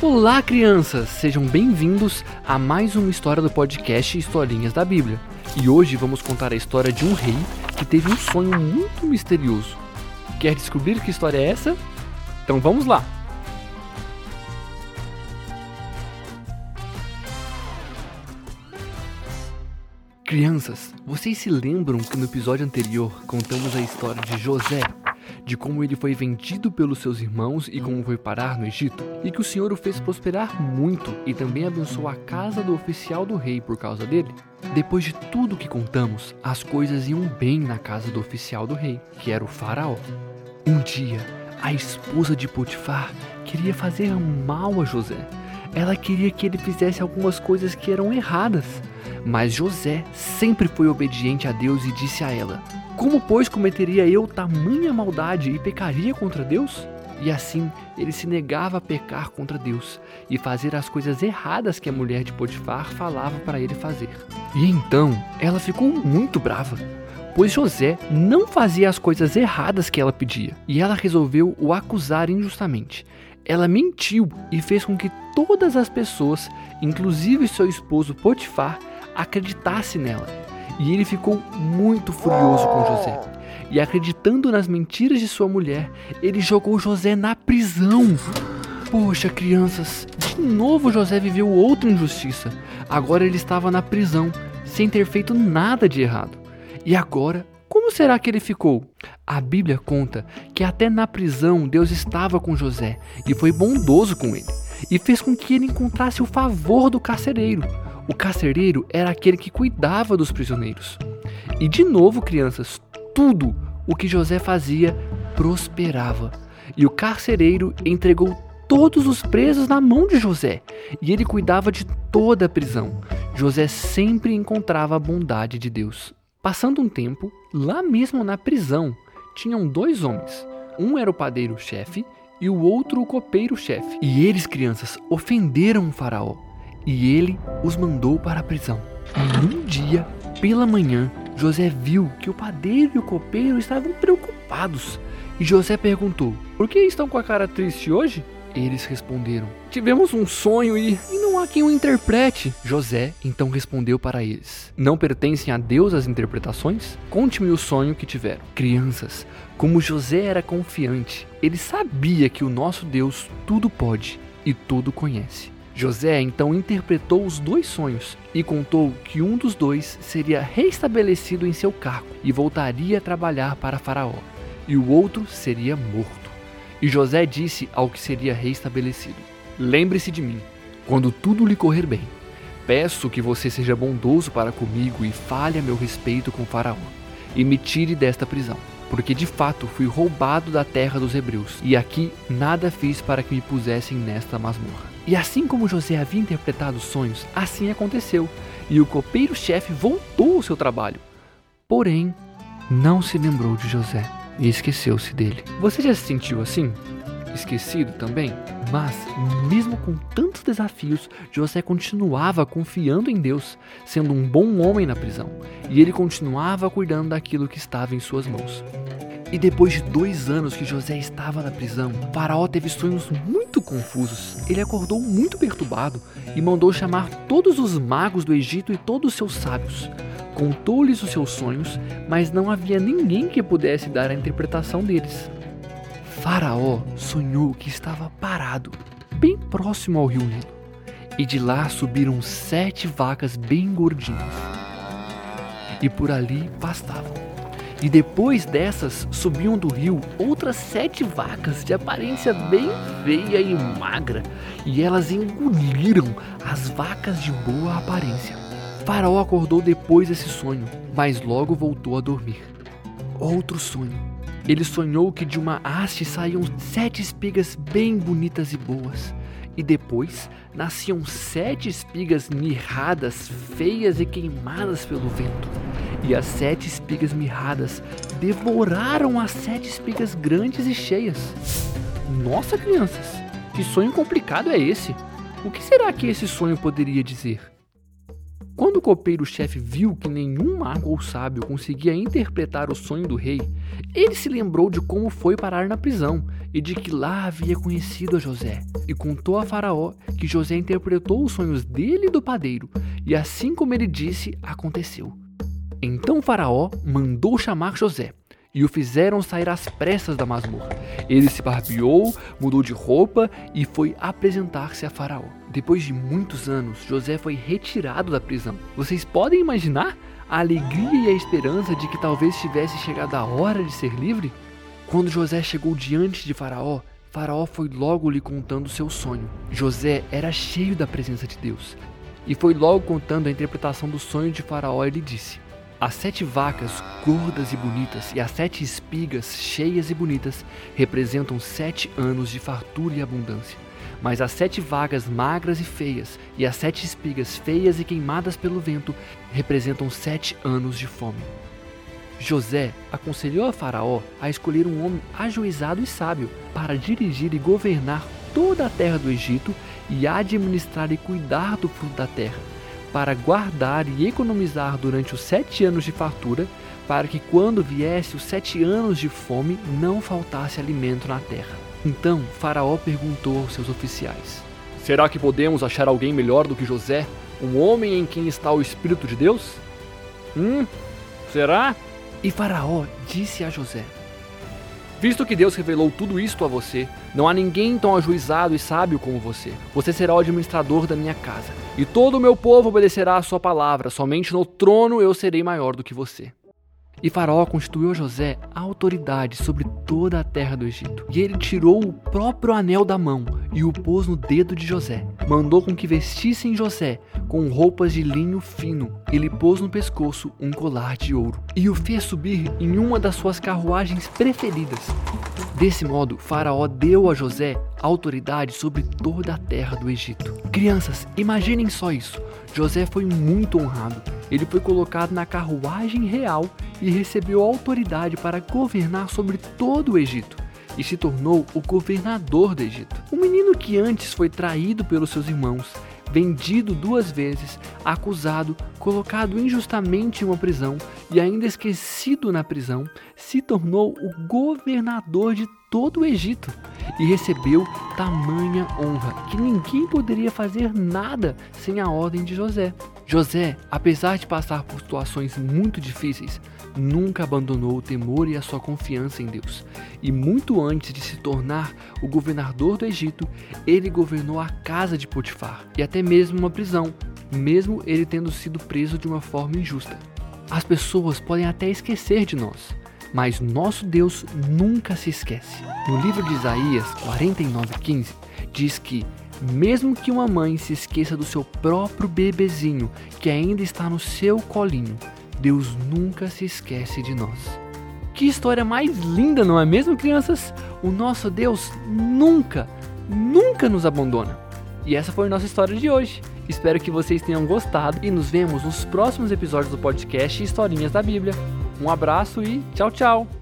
Olá, crianças! Sejam bem-vindos a mais uma história do podcast Historinhas da Bíblia. E hoje vamos contar a história de um rei que teve um sonho muito misterioso. Quer descobrir que história é essa? Então vamos lá! Crianças, vocês se lembram que no episódio anterior contamos a história de José, de como ele foi vendido pelos seus irmãos e como foi parar no Egito, e que o Senhor o fez prosperar muito e também abençoou a casa do oficial do rei por causa dele? Depois de tudo que contamos, as coisas iam bem na casa do oficial do rei, que era o Faraó. Um dia, a esposa de Potifar queria fazer mal a José. Ela queria que ele fizesse algumas coisas que eram erradas. Mas José sempre foi obediente a Deus e disse a ela: Como, pois, cometeria eu tamanha maldade e pecaria contra Deus? E assim ele se negava a pecar contra Deus e fazer as coisas erradas que a mulher de Potifar falava para ele fazer. E então ela ficou muito brava, pois José não fazia as coisas erradas que ela pedia, e ela resolveu o acusar injustamente. Ela mentiu e fez com que todas as pessoas, inclusive seu esposo Potifar, acreditasse nela. E ele ficou muito furioso com José. E acreditando nas mentiras de sua mulher, ele jogou José na prisão. Poxa, crianças, de novo José viveu outra injustiça. Agora ele estava na prisão, sem ter feito nada de errado. E agora, como será que ele ficou? A Bíblia conta que até na prisão Deus estava com José e foi bondoso com ele, e fez com que ele encontrasse o favor do carcereiro. O carcereiro era aquele que cuidava dos prisioneiros. E de novo, crianças, tudo o que José fazia prosperava. E o carcereiro entregou todos os presos na mão de José, e ele cuidava de toda a prisão. José sempre encontrava a bondade de Deus. Passando um tempo, lá mesmo na prisão, tinham dois homens. Um era o padeiro-chefe e o outro o copeiro-chefe. E eles, crianças, ofenderam o faraó e ele os mandou para a prisão. E um dia, pela manhã, José viu que o padeiro e o copeiro estavam preocupados. E José perguntou: Por que estão com a cara triste hoje? Eles responderam: Tivemos um sonho e, e não há quem o interprete. José então respondeu para eles: Não pertencem a Deus as interpretações? Conte-me o sonho que tiveram. Crianças, como José era confiante, ele sabia que o nosso Deus tudo pode e tudo conhece. José então interpretou os dois sonhos e contou que um dos dois seria restabelecido em seu cargo e voltaria a trabalhar para Faraó, e o outro seria morto. E José disse ao que seria restabelecido: Lembre-se de mim, quando tudo lhe correr bem. Peço que você seja bondoso para comigo e fale a meu respeito com Faraó, e me tire desta prisão, porque de fato fui roubado da terra dos hebreus, e aqui nada fiz para que me pusessem nesta masmorra. E assim como José havia interpretado os sonhos, assim aconteceu, e o copeiro-chefe voltou ao seu trabalho. Porém, não se lembrou de José e esqueceu-se dele. Você já se sentiu assim? Esquecido também? Mas, mesmo com tantos desafios, José continuava confiando em Deus, sendo um bom homem na prisão, e ele continuava cuidando daquilo que estava em suas mãos. E depois de dois anos que José estava na prisão, Faraó teve sonhos muito confusos. Ele acordou muito perturbado e mandou chamar todos os magos do Egito e todos os seus sábios. Contou-lhes os seus sonhos, mas não havia ninguém que pudesse dar a interpretação deles. Faraó sonhou que estava parado, bem próximo ao rio Nilo, e de lá subiram sete vacas bem gordinhas, e por ali pastavam. E depois dessas subiam do rio outras sete vacas de aparência bem feia e magra, e elas engoliram as vacas de boa aparência. Faraó acordou depois desse sonho, mas logo voltou a dormir. Outro sonho. Ele sonhou que de uma haste saíam sete espigas bem bonitas e boas, e depois nasciam sete espigas mirradas, feias e queimadas pelo vento e as sete espigas mirradas devoraram as sete espigas grandes e cheias. Nossa, crianças, que sonho complicado é esse? O que será que esse sonho poderia dizer? Quando o copeiro-chefe viu que nenhum mago ou sábio conseguia interpretar o sonho do rei, ele se lembrou de como foi parar na prisão e de que lá havia conhecido a José, e contou a Faraó que José interpretou os sonhos dele e do padeiro, e assim como ele disse, aconteceu. Então Faraó mandou chamar José e o fizeram sair às pressas da masmorra. Ele se barbeou, mudou de roupa e foi apresentar-se a Faraó. Depois de muitos anos, José foi retirado da prisão. Vocês podem imaginar a alegria e a esperança de que talvez tivesse chegado a hora de ser livre? Quando José chegou diante de Faraó, Faraó foi logo lhe contando seu sonho. José era cheio da presença de Deus e foi logo contando a interpretação do sonho de Faraó e lhe disse: as sete vacas gordas e bonitas e as sete espigas cheias e bonitas representam sete anos de fartura e abundância. Mas as sete vagas magras e feias e as sete espigas feias e queimadas pelo vento representam sete anos de fome. José aconselhou a Faraó a escolher um homem ajuizado e sábio para dirigir e governar toda a terra do Egito e administrar e cuidar do fruto da terra para guardar e economizar durante os sete anos de fartura, para que quando viesse os sete anos de fome não faltasse alimento na terra. Então Faraó perguntou aos seus oficiais: Será que podemos achar alguém melhor do que José, um homem em quem está o Espírito de Deus? Hum, será? E Faraó disse a José: Visto que Deus revelou tudo isto a você, não há ninguém tão ajuizado e sábio como você. Você será o administrador da minha casa, e todo o meu povo obedecerá à sua palavra. Somente no trono eu serei maior do que você. E Faraó constituiu a José autoridade sobre toda a terra do Egito. E ele tirou o próprio anel da mão e o pôs no dedo de José. Mandou com que vestissem José com roupas de linho fino e lhe pôs no pescoço um colar de ouro. E o fez subir em uma das suas carruagens preferidas. Desse modo, Faraó deu a José autoridade sobre toda a terra do Egito. Crianças, imaginem só isso. José foi muito honrado. Ele foi colocado na carruagem real e recebeu autoridade para governar sobre todo o Egito e se tornou o governador do Egito. O menino que antes foi traído pelos seus irmãos, vendido duas vezes, acusado, colocado injustamente em uma prisão e ainda esquecido na prisão, se tornou o governador de todo o Egito e recebeu tamanha honra que ninguém poderia fazer nada sem a ordem de José. José, apesar de passar por situações muito difíceis, nunca abandonou o temor e a sua confiança em Deus. E muito antes de se tornar o governador do Egito, ele governou a casa de Potifar e até mesmo uma prisão, mesmo ele tendo sido preso de uma forma injusta. As pessoas podem até esquecer de nós, mas nosso Deus nunca se esquece. No livro de Isaías 49:15 diz que mesmo que uma mãe se esqueça do seu próprio bebezinho que ainda está no seu colinho, Deus nunca se esquece de nós. Que história mais linda, não é mesmo, crianças? O nosso Deus nunca, nunca nos abandona. E essa foi a nossa história de hoje. Espero que vocês tenham gostado e nos vemos nos próximos episódios do podcast Historinhas da Bíblia. Um abraço e tchau, tchau!